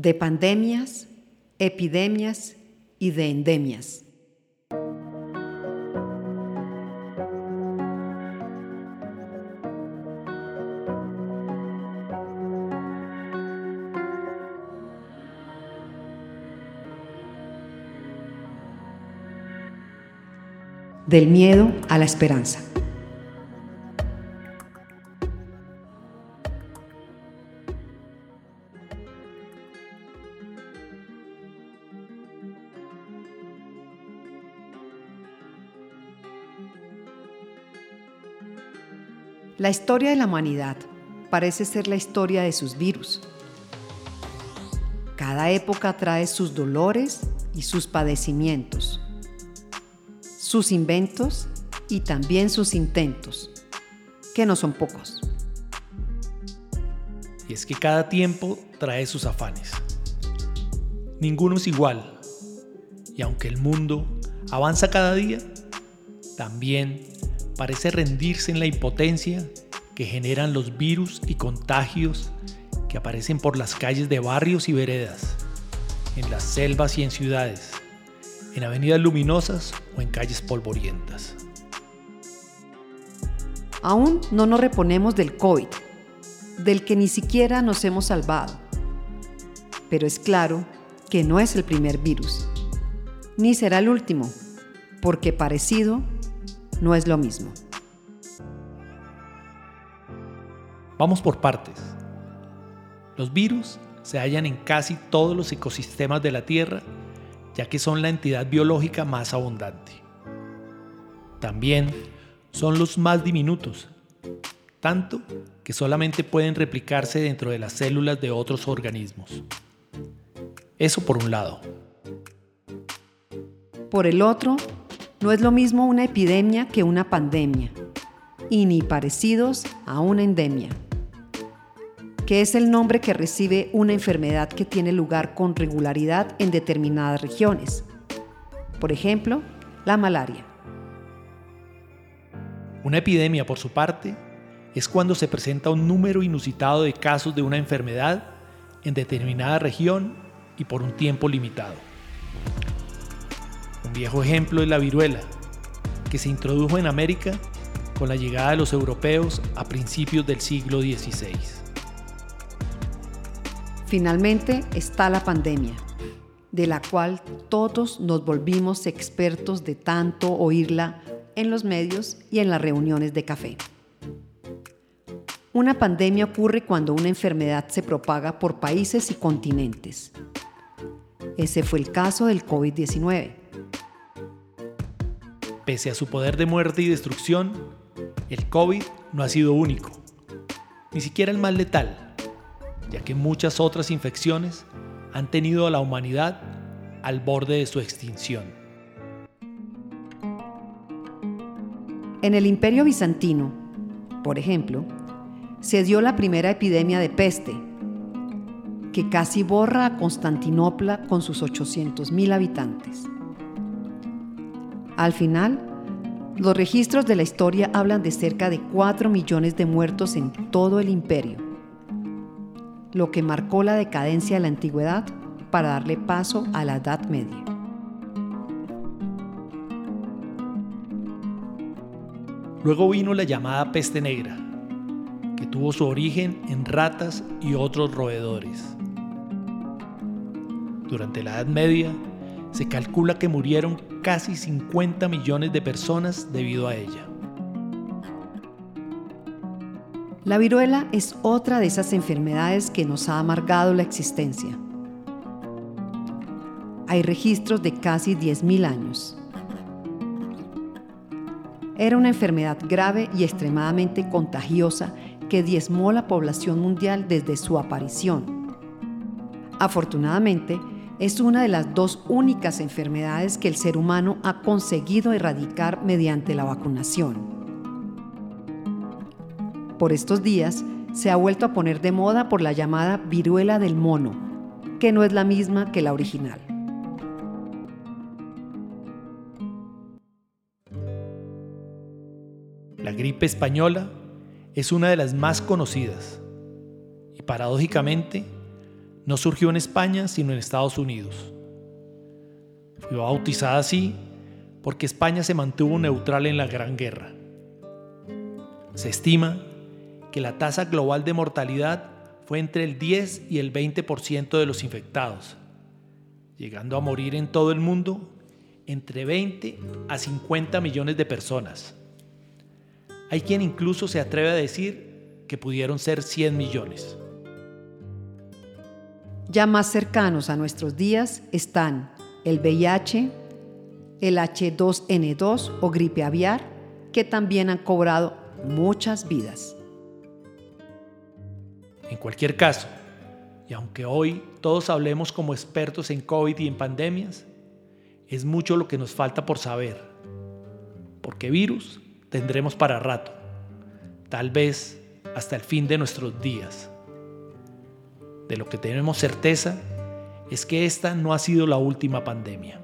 de pandemias, epidemias y de endemias. Del miedo a la esperanza. La historia de la humanidad parece ser la historia de sus virus. Cada época trae sus dolores y sus padecimientos, sus inventos y también sus intentos, que no son pocos. Y es que cada tiempo trae sus afanes. Ninguno es igual. Y aunque el mundo avanza cada día, también parece rendirse en la impotencia que generan los virus y contagios que aparecen por las calles de barrios y veredas, en las selvas y en ciudades, en avenidas luminosas o en calles polvorientas. Aún no nos reponemos del COVID, del que ni siquiera nos hemos salvado. Pero es claro que no es el primer virus, ni será el último, porque parecido no es lo mismo. Vamos por partes. Los virus se hallan en casi todos los ecosistemas de la Tierra, ya que son la entidad biológica más abundante. También son los más diminutos, tanto que solamente pueden replicarse dentro de las células de otros organismos. Eso por un lado. Por el otro, no es lo mismo una epidemia que una pandemia, y ni parecidos a una endemia, que es el nombre que recibe una enfermedad que tiene lugar con regularidad en determinadas regiones. Por ejemplo, la malaria. Una epidemia, por su parte, es cuando se presenta un número inusitado de casos de una enfermedad en determinada región y por un tiempo limitado. Un viejo ejemplo es la viruela, que se introdujo en América con la llegada de los europeos a principios del siglo XVI. Finalmente está la pandemia, de la cual todos nos volvimos expertos de tanto oírla en los medios y en las reuniones de café. Una pandemia ocurre cuando una enfermedad se propaga por países y continentes. Ese fue el caso del COVID-19 Pese a su poder de muerte y destrucción, el COVID no ha sido único, ni siquiera el más letal, ya que muchas otras infecciones han tenido a la humanidad al borde de su extinción. En el Imperio Bizantino, por ejemplo, se dio la primera epidemia de peste, que casi borra a Constantinopla con sus 800.000 habitantes. Al final, los registros de la historia hablan de cerca de 4 millones de muertos en todo el imperio, lo que marcó la decadencia de la antigüedad para darle paso a la Edad Media. Luego vino la llamada peste negra, que tuvo su origen en ratas y otros roedores. Durante la Edad Media, se calcula que murieron casi 50 millones de personas debido a ella. La viruela es otra de esas enfermedades que nos ha amargado la existencia. Hay registros de casi 10.000 años. Era una enfermedad grave y extremadamente contagiosa que diezmó la población mundial desde su aparición. Afortunadamente, es una de las dos únicas enfermedades que el ser humano ha conseguido erradicar mediante la vacunación. Por estos días se ha vuelto a poner de moda por la llamada viruela del mono, que no es la misma que la original. La gripe española es una de las más conocidas y paradójicamente no surgió en España, sino en Estados Unidos. Fue bautizada así porque España se mantuvo neutral en la Gran Guerra. Se estima que la tasa global de mortalidad fue entre el 10 y el 20% de los infectados, llegando a morir en todo el mundo entre 20 a 50 millones de personas. Hay quien incluso se atreve a decir que pudieron ser 100 millones. Ya más cercanos a nuestros días están el VIH, el H2N2 o gripe aviar, que también han cobrado muchas vidas. En cualquier caso, y aunque hoy todos hablemos como expertos en COVID y en pandemias, es mucho lo que nos falta por saber, porque virus tendremos para rato, tal vez hasta el fin de nuestros días. De lo que tenemos certeza es que esta no ha sido la última pandemia.